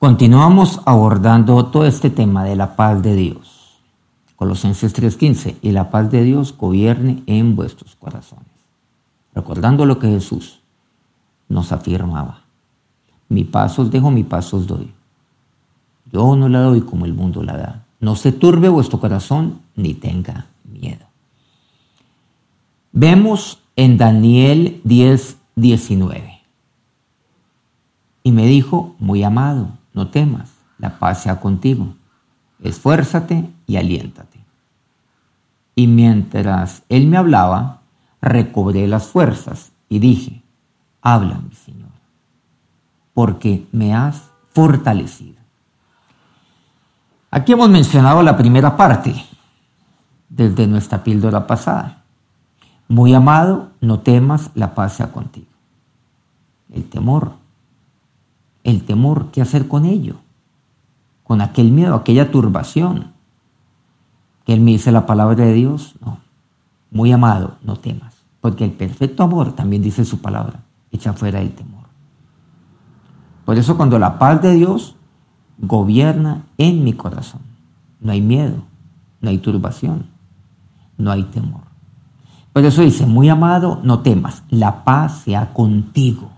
Continuamos abordando todo este tema de la paz de Dios. Colosenses 3:15, y la paz de Dios gobierne en vuestros corazones. Recordando lo que Jesús nos afirmaba. Mi paz os dejo, mi paz os doy. Yo no la doy como el mundo la da. No se turbe vuestro corazón ni tenga miedo. Vemos en Daniel 10, 19. Y me dijo, muy amado, no temas, la paz sea contigo. Esfuérzate y aliéntate. Y mientras él me hablaba, recobré las fuerzas y dije, habla, mi Señor, porque me has fortalecido. Aquí hemos mencionado la primera parte desde nuestra píldora pasada. Muy amado, no temas, la paz sea contigo. El temor. El temor, ¿qué hacer con ello? Con aquel miedo, aquella turbación. Que él me dice la palabra de Dios, no. Muy amado, no temas. Porque el perfecto amor, también dice su palabra, echa fuera el temor. Por eso cuando la paz de Dios gobierna en mi corazón, no hay miedo, no hay turbación, no hay temor. Por eso dice, muy amado, no temas, la paz sea contigo.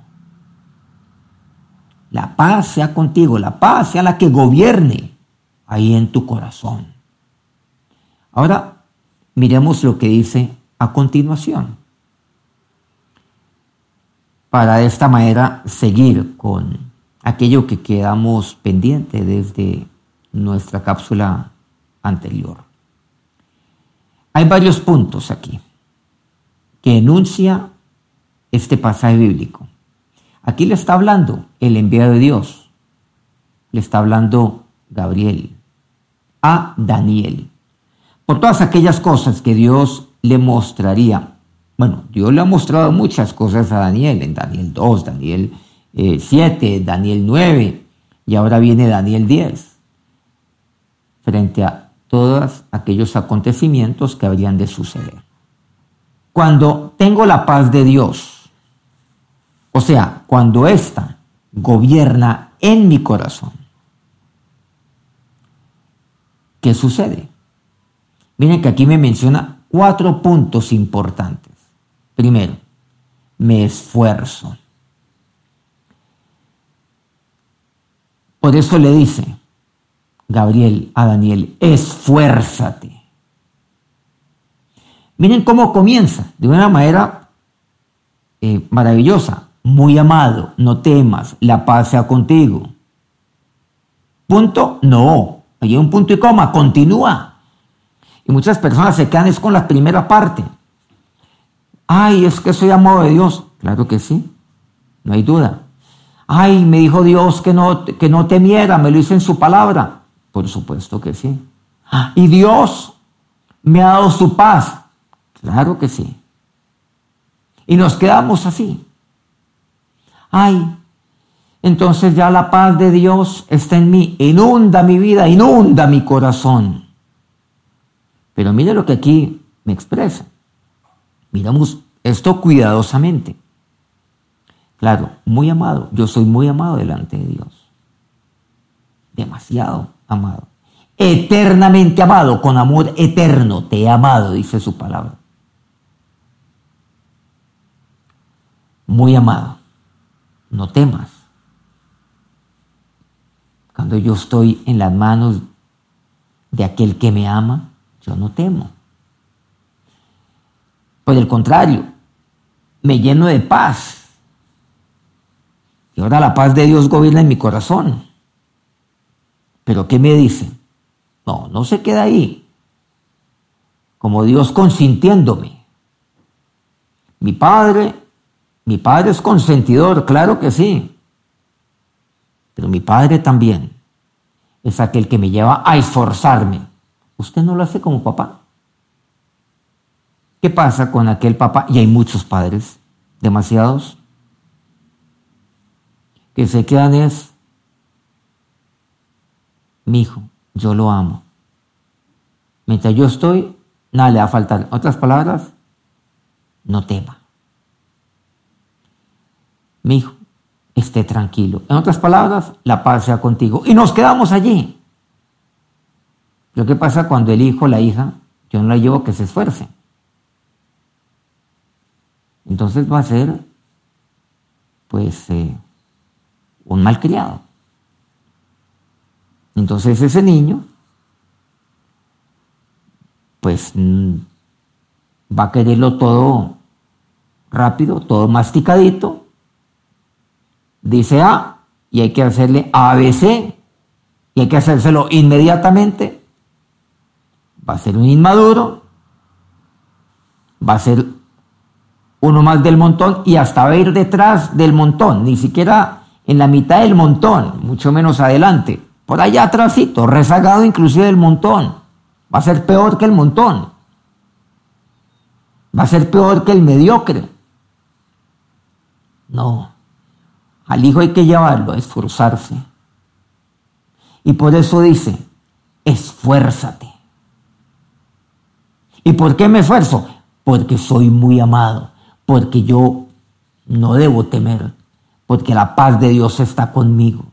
La paz sea contigo, la paz sea la que gobierne ahí en tu corazón. Ahora miremos lo que dice a continuación. Para de esta manera seguir con aquello que quedamos pendiente desde nuestra cápsula anterior. Hay varios puntos aquí que enuncia este pasaje bíblico. Aquí le está hablando el enviado de Dios, le está hablando Gabriel. A Daniel, por todas aquellas cosas que Dios le mostraría. Bueno, Dios le ha mostrado muchas cosas a Daniel, en Daniel 2, Daniel 7, eh, Daniel 9, y ahora viene Daniel 10, frente a todos aquellos acontecimientos que habrían de suceder. Cuando tengo la paz de Dios, o sea, cuando ésta gobierna en mi corazón, ¿qué sucede? Miren que aquí me menciona cuatro puntos importantes. Primero, me esfuerzo. Por eso le dice Gabriel a Daniel, esfuérzate. Miren cómo comienza, de una manera eh, maravillosa. Muy amado, no temas, la paz sea contigo. Punto, no. Hay un punto y coma, continúa. Y muchas personas se quedan es con la primera parte. Ay, es que soy amado de Dios. Claro que sí, no hay duda. Ay, me dijo Dios que no, que no temiera, me lo hizo en su palabra. Por supuesto que sí. Y Dios me ha dado su paz. Claro que sí. Y nos quedamos así. Ay, entonces ya la paz de Dios está en mí, inunda mi vida, inunda mi corazón. Pero mire lo que aquí me expresa. Miramos esto cuidadosamente. Claro, muy amado, yo soy muy amado delante de Dios. Demasiado amado. Eternamente amado, con amor eterno, te he amado, dice su palabra. muy amado, no temas. Cuando yo estoy en las manos de aquel que me ama, yo no temo. Por el contrario, me lleno de paz. Y ahora la paz de Dios gobierna en mi corazón. Pero ¿qué me dice? No, no se queda ahí. Como Dios consintiéndome. Mi Padre mi padre es consentidor, claro que sí. Pero mi padre también es aquel que me lleva a esforzarme. Usted no lo hace como papá. ¿Qué pasa con aquel papá? Y hay muchos padres, demasiados, que se quedan es, mi hijo, yo lo amo. Mientras yo estoy, nada le va a faltar. Otras palabras, no tema. Mi hijo, esté tranquilo. En otras palabras, la paz sea contigo. Y nos quedamos allí. Lo que pasa cuando el hijo, la hija, yo no la llevo que se esfuerce. Entonces va a ser, pues, eh, un malcriado. Entonces ese niño, pues, mm, va a quererlo todo rápido, todo masticadito. Dice A y hay que hacerle ABC y hay que hacérselo inmediatamente. Va a ser un inmaduro, va a ser uno más del montón y hasta va a ir detrás del montón, ni siquiera en la mitad del montón, mucho menos adelante, por allá atrásito, rezagado inclusive del montón. Va a ser peor que el montón. Va a ser peor que el mediocre. No. Al hijo hay que llevarlo a esforzarse. Y por eso dice, esfuérzate. ¿Y por qué me esfuerzo? Porque soy muy amado, porque yo no debo temer, porque la paz de Dios está conmigo.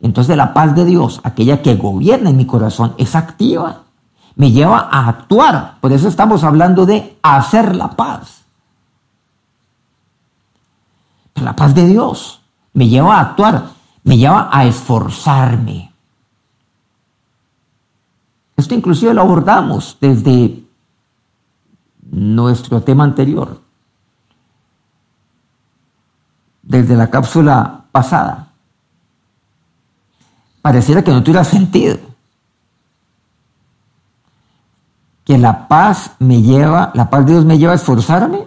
Entonces la paz de Dios, aquella que gobierna en mi corazón, es activa, me lleva a actuar. Por eso estamos hablando de hacer la paz la paz de Dios me lleva a actuar, me lleva a esforzarme. Esto inclusive lo abordamos desde nuestro tema anterior, desde la cápsula pasada. Pareciera que no tuviera sentido. Que la paz me lleva, la paz de Dios me lleva a esforzarme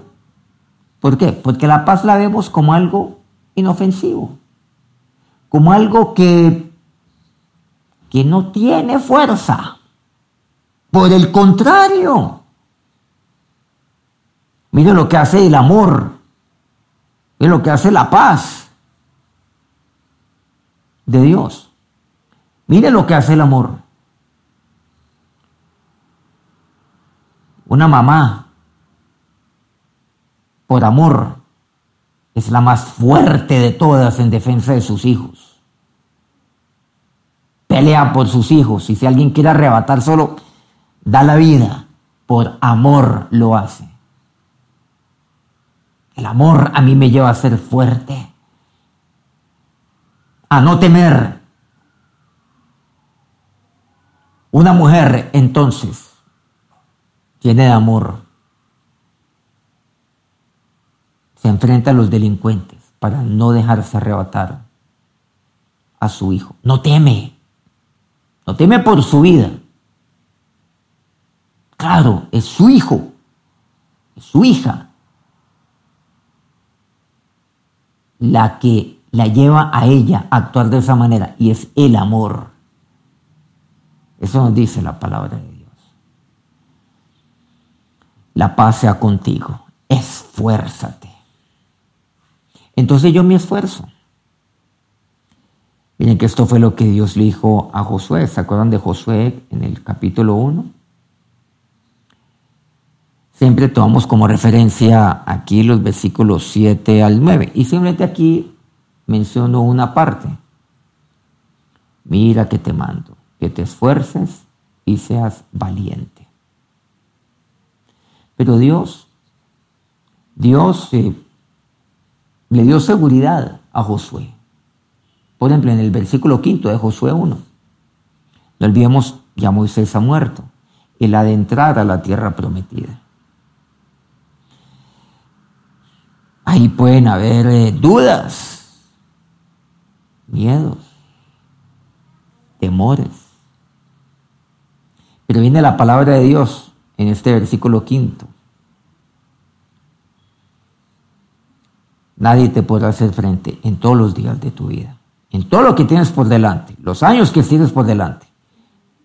¿Por qué? Porque la paz la vemos como algo inofensivo, como algo que, que no tiene fuerza. Por el contrario, mire lo que hace el amor, mire lo que hace la paz de Dios. Mire lo que hace el amor. Una mamá por amor, es la más fuerte de todas en defensa de sus hijos. Pelea por sus hijos y si alguien quiere arrebatar solo, da la vida. Por amor lo hace. El amor a mí me lleva a ser fuerte, a no temer. Una mujer entonces tiene amor se enfrenta a los delincuentes para no dejarse arrebatar a su hijo. No teme, no teme por su vida. Claro, es su hijo, es su hija la que la lleva a ella a actuar de esa manera y es el amor. Eso nos dice la palabra de Dios. La paz sea contigo. Esfuérzate. Entonces yo me esfuerzo. Miren que esto fue lo que Dios le dijo a Josué. ¿Se acuerdan de Josué en el capítulo 1? Siempre tomamos como referencia aquí los versículos 7 al 9. Y simplemente aquí menciono una parte. Mira que te mando, que te esfuerces y seas valiente. Pero Dios, Dios eh, le dio seguridad a Josué. Por ejemplo, en el versículo quinto de Josué 1, no olvidemos, ya Moisés ha muerto, el adentrar a la tierra prometida. Ahí pueden haber eh, dudas, miedos, temores. Pero viene la palabra de Dios en este versículo quinto Nadie te podrá hacer frente en todos los días de tu vida, en todo lo que tienes por delante, los años que tienes por delante.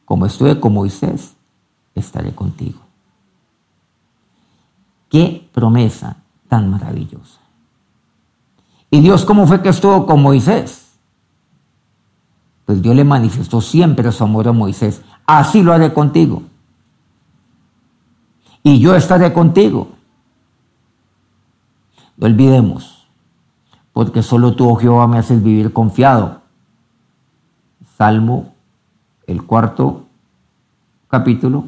Como estuve con Moisés, estaré contigo. Qué promesa tan maravillosa. ¿Y Dios cómo fue que estuvo con Moisés? Pues Dios le manifestó siempre su amor a Moisés. Así lo haré contigo. Y yo estaré contigo. No olvidemos, porque solo tú, oh Jehová, me haces vivir confiado. Salmo, el cuarto capítulo,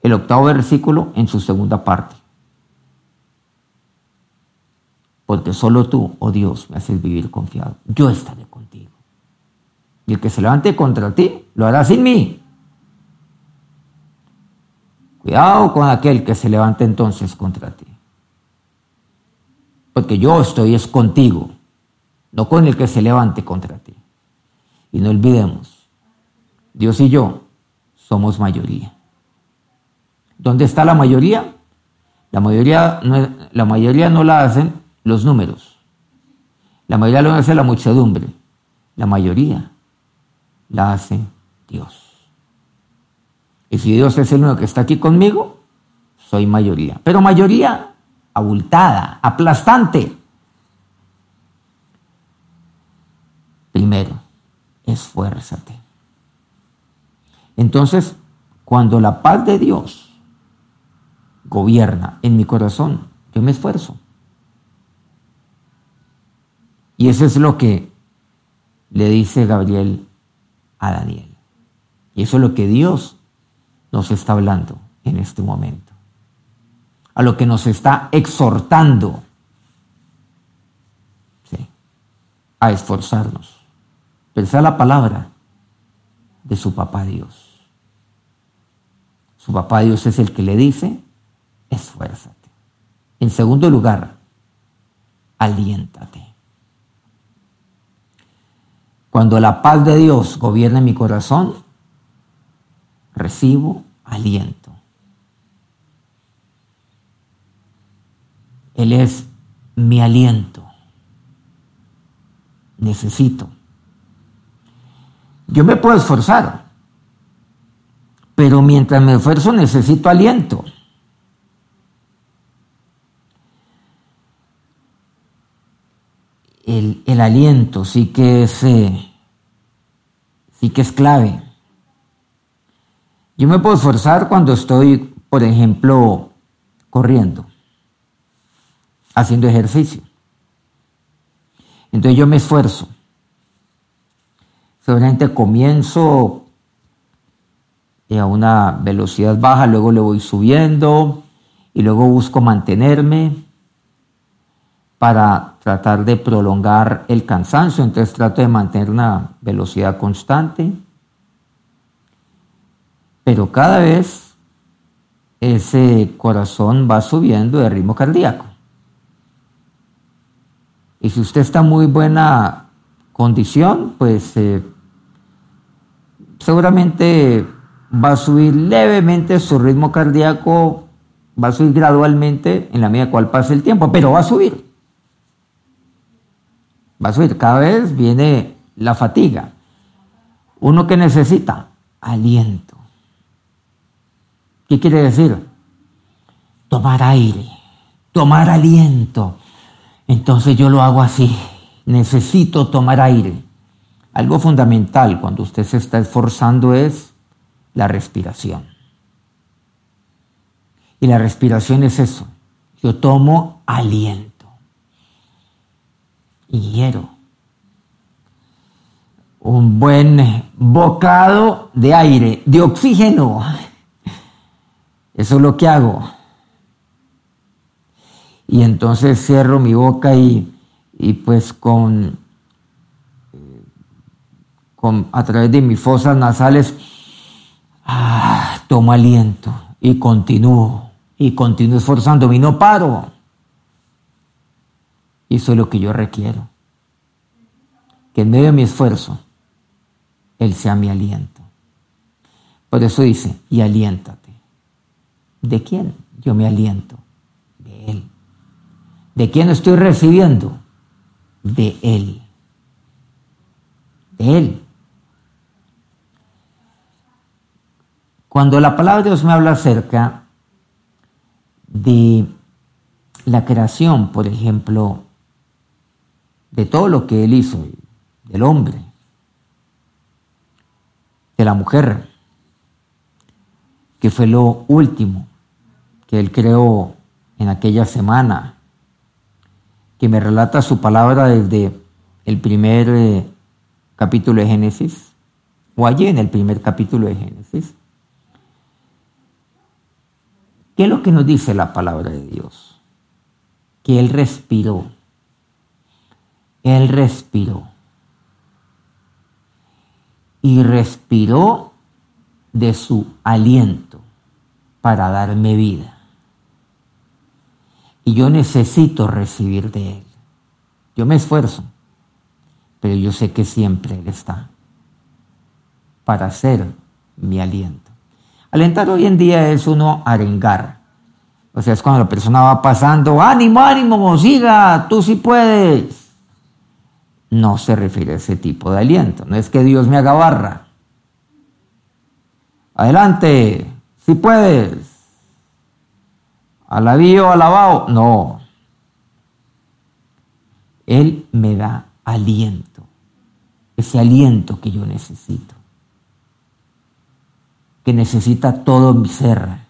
el octavo versículo en su segunda parte. Porque solo tú, oh Dios, me haces vivir confiado. Yo estaré contigo. Y el que se levante contra ti, lo hará sin mí. Cuidado con aquel que se levante entonces contra ti. Porque yo estoy es contigo, no con el que se levante contra ti. Y no olvidemos, Dios y yo somos mayoría. ¿Dónde está la mayoría? La mayoría no, la hacen los números. La mayoría lo hace la muchedumbre. La mayoría la hace Dios. Y si Dios es el único que está aquí conmigo, soy mayoría. Pero mayoría abultada, aplastante. Primero, esfuérzate. Entonces, cuando la paz de Dios gobierna en mi corazón, yo me esfuerzo. Y eso es lo que le dice Gabriel a Daniel. Y eso es lo que Dios nos está hablando en este momento. A lo que nos está exhortando a esforzarnos. Pensar la palabra de su papá Dios. Su papá Dios es el que le dice, esfuérzate. En segundo lugar, aliéntate. Cuando la paz de Dios gobierna mi corazón, recibo aliento. Él es mi aliento. Necesito. Yo me puedo esforzar, pero mientras me esfuerzo necesito aliento. El, aliento sí que es, eh, sí que es clave. Yo me puedo esforzar cuando estoy, por ejemplo, corriendo, haciendo ejercicio. Entonces yo me esfuerzo. Seguramente comienzo a una velocidad baja, luego le voy subiendo y luego busco mantenerme para tratar de prolongar el cansancio. Entonces trato de mantener una velocidad constante pero cada vez ese corazón va subiendo de ritmo cardíaco. Y si usted está en muy buena condición, pues eh, seguramente va a subir levemente su ritmo cardíaco, va a subir gradualmente en la medida cual pase el tiempo, pero va a subir. Va a subir. Cada vez viene la fatiga. Uno que necesita aliento. ¿Qué quiere decir? Tomar aire, tomar aliento. Entonces yo lo hago así. Necesito tomar aire. Algo fundamental cuando usted se está esforzando es la respiración. Y la respiración es eso. Yo tomo aliento. Y hiero. Un buen bocado de aire, de oxígeno eso es lo que hago. Y entonces cierro mi boca y, pues con, con, a través de mis fosas nasales ah, tomo aliento y continúo y continúo esforzándome y no paro. Y eso es lo que yo requiero. Que en medio de mi esfuerzo, Él sea mi aliento. Por eso dice, y aliéntate. ¿De quién? Yo me aliento. De Él. ¿De quién estoy recibiendo? De Él. De Él. Cuando la palabra de Dios me habla acerca de la creación, por ejemplo, de todo lo que Él hizo, del hombre, de la mujer, que fue lo último que Él creó en aquella semana. Que me relata su palabra desde el primer eh, capítulo de Génesis, o allí en el primer capítulo de Génesis. ¿Qué es lo que nos dice la palabra de Dios? Que Él respiró. Él respiró. Y respiró de su aliento para darme vida. Y yo necesito recibir de Él. Yo me esfuerzo pero yo sé que siempre Él está para ser mi aliento. Alentar hoy en día es uno arengar. O sea, es cuando la persona va pasando, ánimo, ánimo, siga, tú sí puedes. No se refiere a ese tipo de aliento. No es que Dios me haga barra. Adelante, si puedes. Alabío, alabao. No. Él me da aliento, ese aliento que yo necesito, que necesita todo mi ser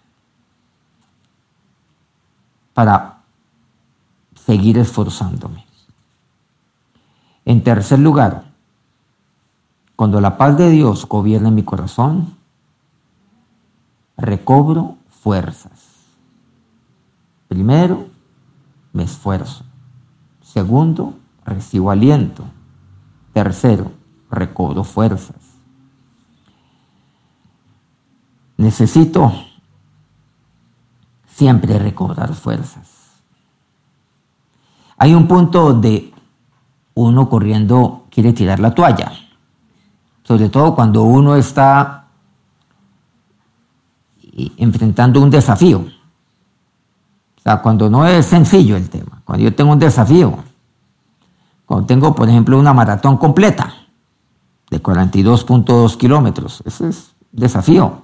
para seguir esforzándome. En tercer lugar, cuando la paz de Dios gobierna mi corazón, recobro fuerzas. Primero, me esfuerzo. Segundo, recibo aliento. Tercero, recobro fuerzas. Necesito siempre recobrar fuerzas. Hay un punto donde uno corriendo quiere tirar la toalla, sobre todo cuando uno está enfrentando un desafío. Cuando no es sencillo el tema, cuando yo tengo un desafío, cuando tengo, por ejemplo, una maratón completa de 42.2 kilómetros, ese es desafío.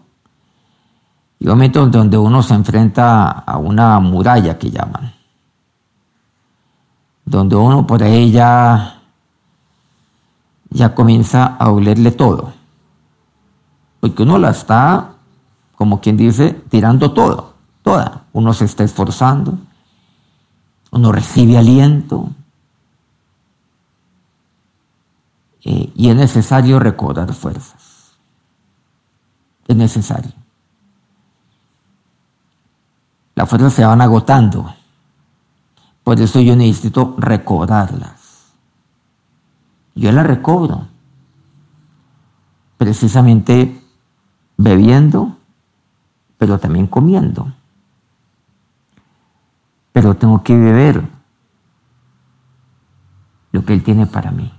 Y momento donde uno se enfrenta a una muralla que llaman, donde uno por ahí ya, ya comienza a olerle todo, porque uno la está, como quien dice, tirando todo, toda. Uno se está esforzando, uno recibe aliento, Eh, y es necesario recobrar fuerzas. Es necesario. Las fuerzas se van agotando. Por eso yo necesito recobrarlas. Yo las recobro. Precisamente bebiendo, pero también comiendo. Pero tengo que beber lo que Él tiene para mí.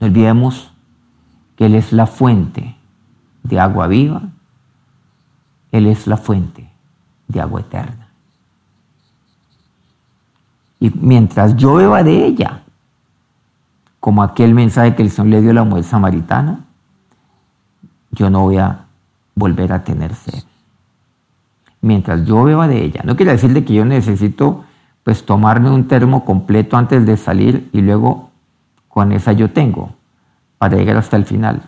No olvidemos que Él es la fuente de agua viva, Él es la fuente de agua eterna. Y mientras yo beba de ella, como aquel mensaje que el Señor le dio a la mujer samaritana, yo no voy a volver a tener sed. Mientras yo beba de ella. No quiere decir que yo necesito pues tomarme un termo completo antes de salir y luego con esa yo tengo para llegar hasta el final.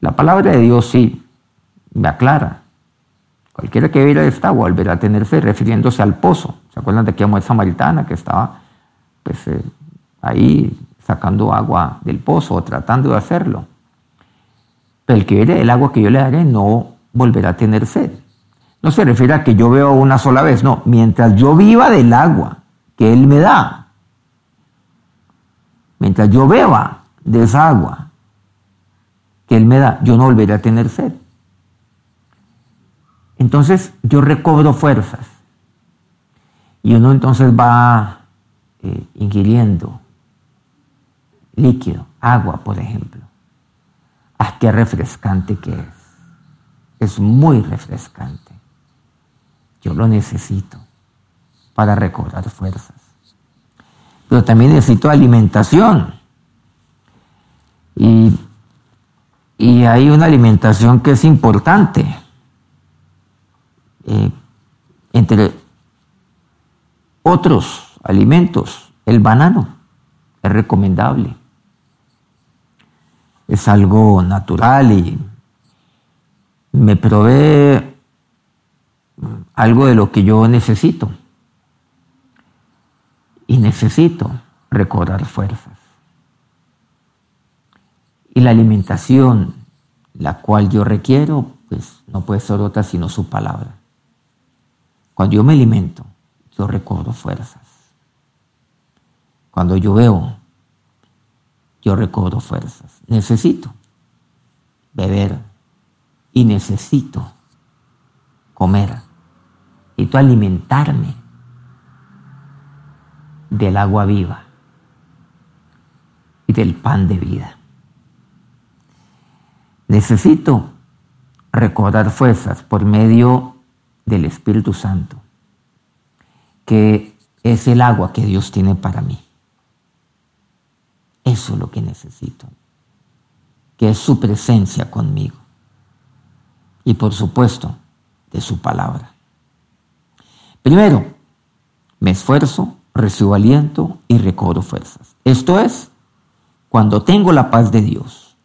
La palabra de Dios sí me aclara. Cualquiera que viera esta agua volverá a tener fe, refiriéndose al pozo. ¿Se acuerdan de aquella mujer samaritana que estaba pues, eh, ahí sacando agua del pozo o tratando de hacerlo? Pero el que viera el agua que yo le daré no volverá a tener sed. No se refiere a que yo veo una sola vez, no. Mientras yo viva del agua que Él me da, Mientras yo beba de esa agua que Él me da, yo no volveré a tener sed. Entonces yo recobro fuerzas. Y uno entonces va eh, ingiriendo líquido, agua, por ejemplo. ¡Ah, qué refrescante que es! Es muy refrescante. Yo lo necesito para recobrar fuerzas pero también necesito alimentación. Y, hay una alimentación que es importante. Eh, entre otros alimentos, el banano es recomendable. Es algo natural y me provee algo de lo que yo necesito y necesito recobrar fuerzas. Y la alimentación, la cual yo requiero, pues no puede ser otra sino su palabra. Cuando yo me alimento, yo recobro fuerzas. Cuando yo veo, yo recobro fuerzas. Necesito beber y necesito comer. Necesito alimentarme del agua viva y del pan de vida. Necesito recordar fuerzas por medio del Espíritu Santo, que es el agua que Dios tiene para mí. Eso es lo que necesito, que es su presencia conmigo. Y por supuesto, de su palabra. Primero, me esfuerzo, recibo aliento y recobro fuerzas. Esto es cuando tengo la paz de Dios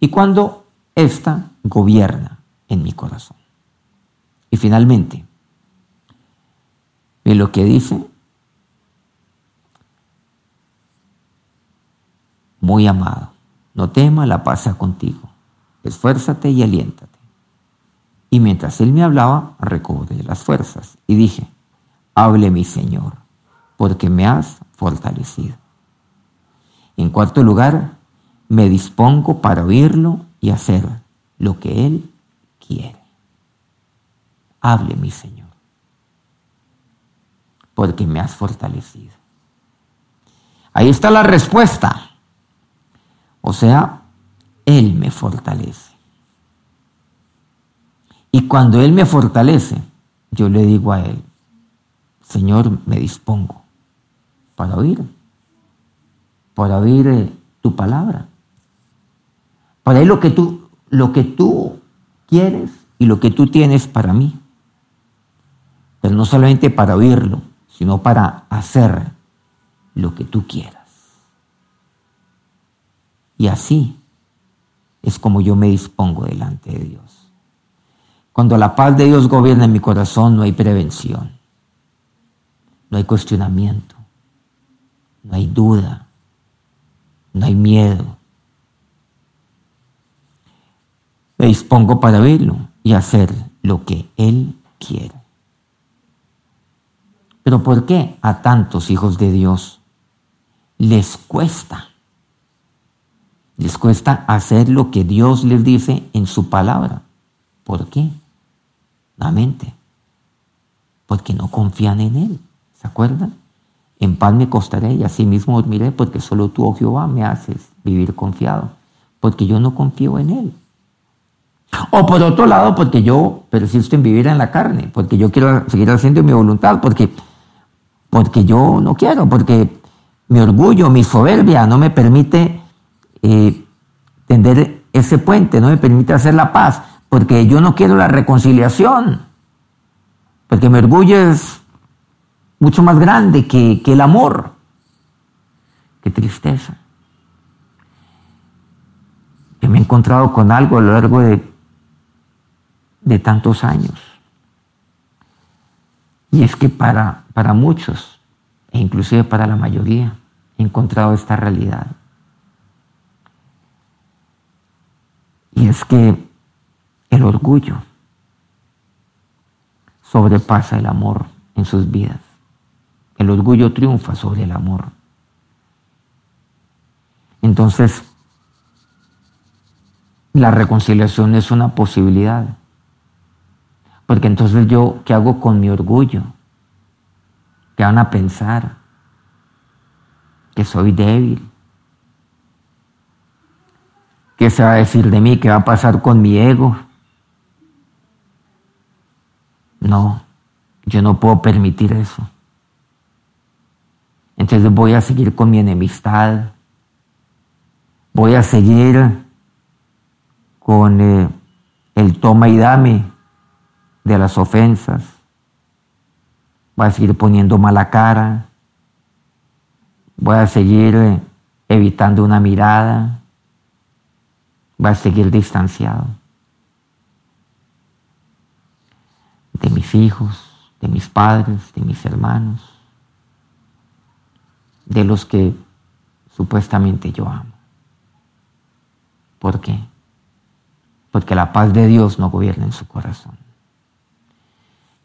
y cuando ésta gobierna en mi corazón. Y finalmente, ve lo que dice, muy amado, no tema, la paz contigo, esfuérzate y aliéntate. Y mientras él me hablaba, recobré las fuerzas y dije, hable mi Señor, porque me has fortalecido. En cuarto lugar, me dispongo para oírlo y hacer lo que Él quiere. Hable mi Señor, porque me has fortalecido. Ahí está la respuesta. O sea, Él me fortalece. Y cuando Él me fortalece, yo le digo a Él, Señor, me dispongo para oír, para oír eh, tu palabra, para oír lo que tú, lo que tú quieres y lo que tú tienes para mí. Pero no solamente para oírlo, sino para hacer lo que tú quieras. Y así es como yo me dispongo delante de Dios. Cuando la paz de Dios gobierna en mi corazón, no hay prevención, no hay cuestionamiento, no hay duda, no hay miedo. Me dispongo para verlo y hacer lo que Él quiere. Pero ¿por qué a tantos hijos de Dios les cuesta les cuesta hacer lo que Dios les dice en su palabra. ¿Por qué? Porque no confían en Él. ¿Se acuerdan? En paz me costaré y así mismo dormiré porque solo tú, oh Jehová, me haces vivir confiado. Porque yo no confío en Él. O por otro lado, porque yo persisto en vivir en la carne, porque yo quiero seguir haciendo mi voluntad, porque, porque yo no quiero, porque mi orgullo, mi soberbia no me permite eh, tender ese puente, no me permite hacer la paz, porque yo no quiero la reconciliación, porque mi orgullo es mucho más grande que, que el amor. Qué tristeza. Que me he encontrado con algo a lo largo de, de tantos años. Y es que para, para muchos, e inclusive para la mayoría, he encontrado esta realidad. Y es que el orgullo sobrepasa el amor en sus vidas. El orgullo triunfa sobre el amor. Entonces, la reconciliación es una posibilidad. Porque entonces yo, ¿qué hago con mi orgullo? ¿Qué van a pensar? Que soy débil, ¿Qué se va a decir de mí? ¿Qué va a pasar con mi ego? No, yo no puedo permitir eso. Entonces voy a seguir con mi enemistad. Voy a seguir con eh, el toma y dame de las ofensas. Voy a seguir poniendo mala cara. Voy a seguir eh, evitando una mirada va a seguir distanciado de mis hijos, de mis padres, de mis hermanos. de los que supuestamente yo amo. ¿Por qué? Porque la paz de Dios no gobierna en su corazón.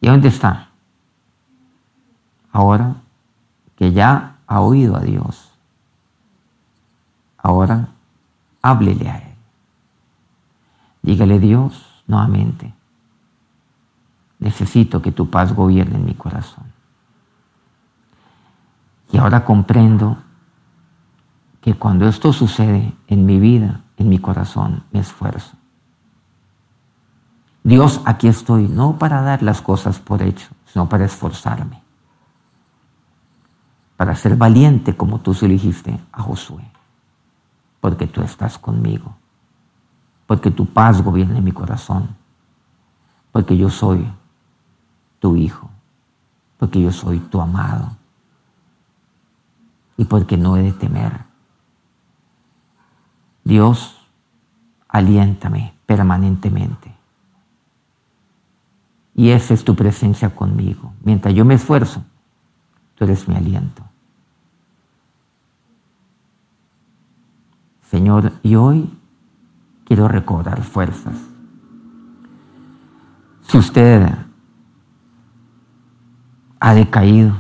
¿Y dónde está? Ahora que ya ha oído a Dios, ahora háblele a Él. Dígale Dios nuevamente, necesito que tu paz gobierne mi corazón. Y ahora comprendo que cuando esto sucede en mi vida, en mi corazón, me esfuerzo. Dios, aquí estoy, no para dar las cosas por hecho, sino para esforzarme, para ser valiente como tú se dijiste a Josué, porque tú estás conmigo, porque tu paz gobierna en mi corazón, porque yo soy tu hijo, porque yo soy tu amado y porque no he de temer. Dios, aliéntame permanentemente. Y esa es tu presencia conmigo. Mientras yo me esfuerzo, tú eres mi aliento. Señor, y hoy quiero recobrar fuerzas. Si usted ha decaído,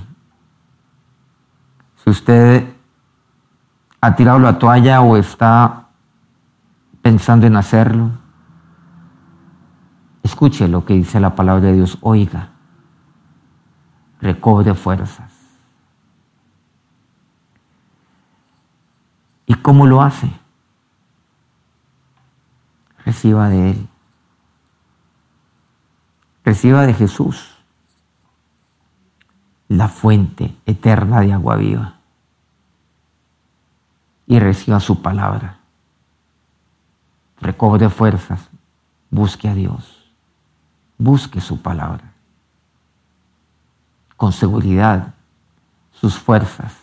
si usted ha tirado la toalla o está pensando en hacerlo, escuche lo que dice la palabra de Dios, oiga, recobre fuerzas. ¿Y cómo lo hace? Reciba de Él. Reciba de Jesús la fuente eterna de agua viva y reciba su palabra. Recobre fuerzas, busque a Dios, busque su palabra. Con seguridad sus fuerzas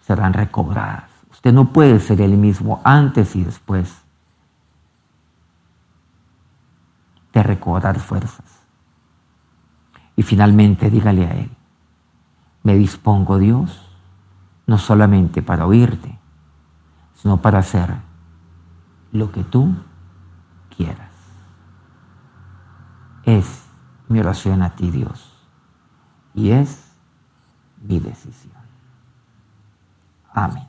serán recobradas. Usted no puede ser el mismo antes y después de recobrar fuerzas. Y finalmente dígale a Él, me dispongo Dios, no solamente para oírte, sino para hacer lo que tú quieras. Es mi oración a ti, Dios, y es mi decisión. Amén.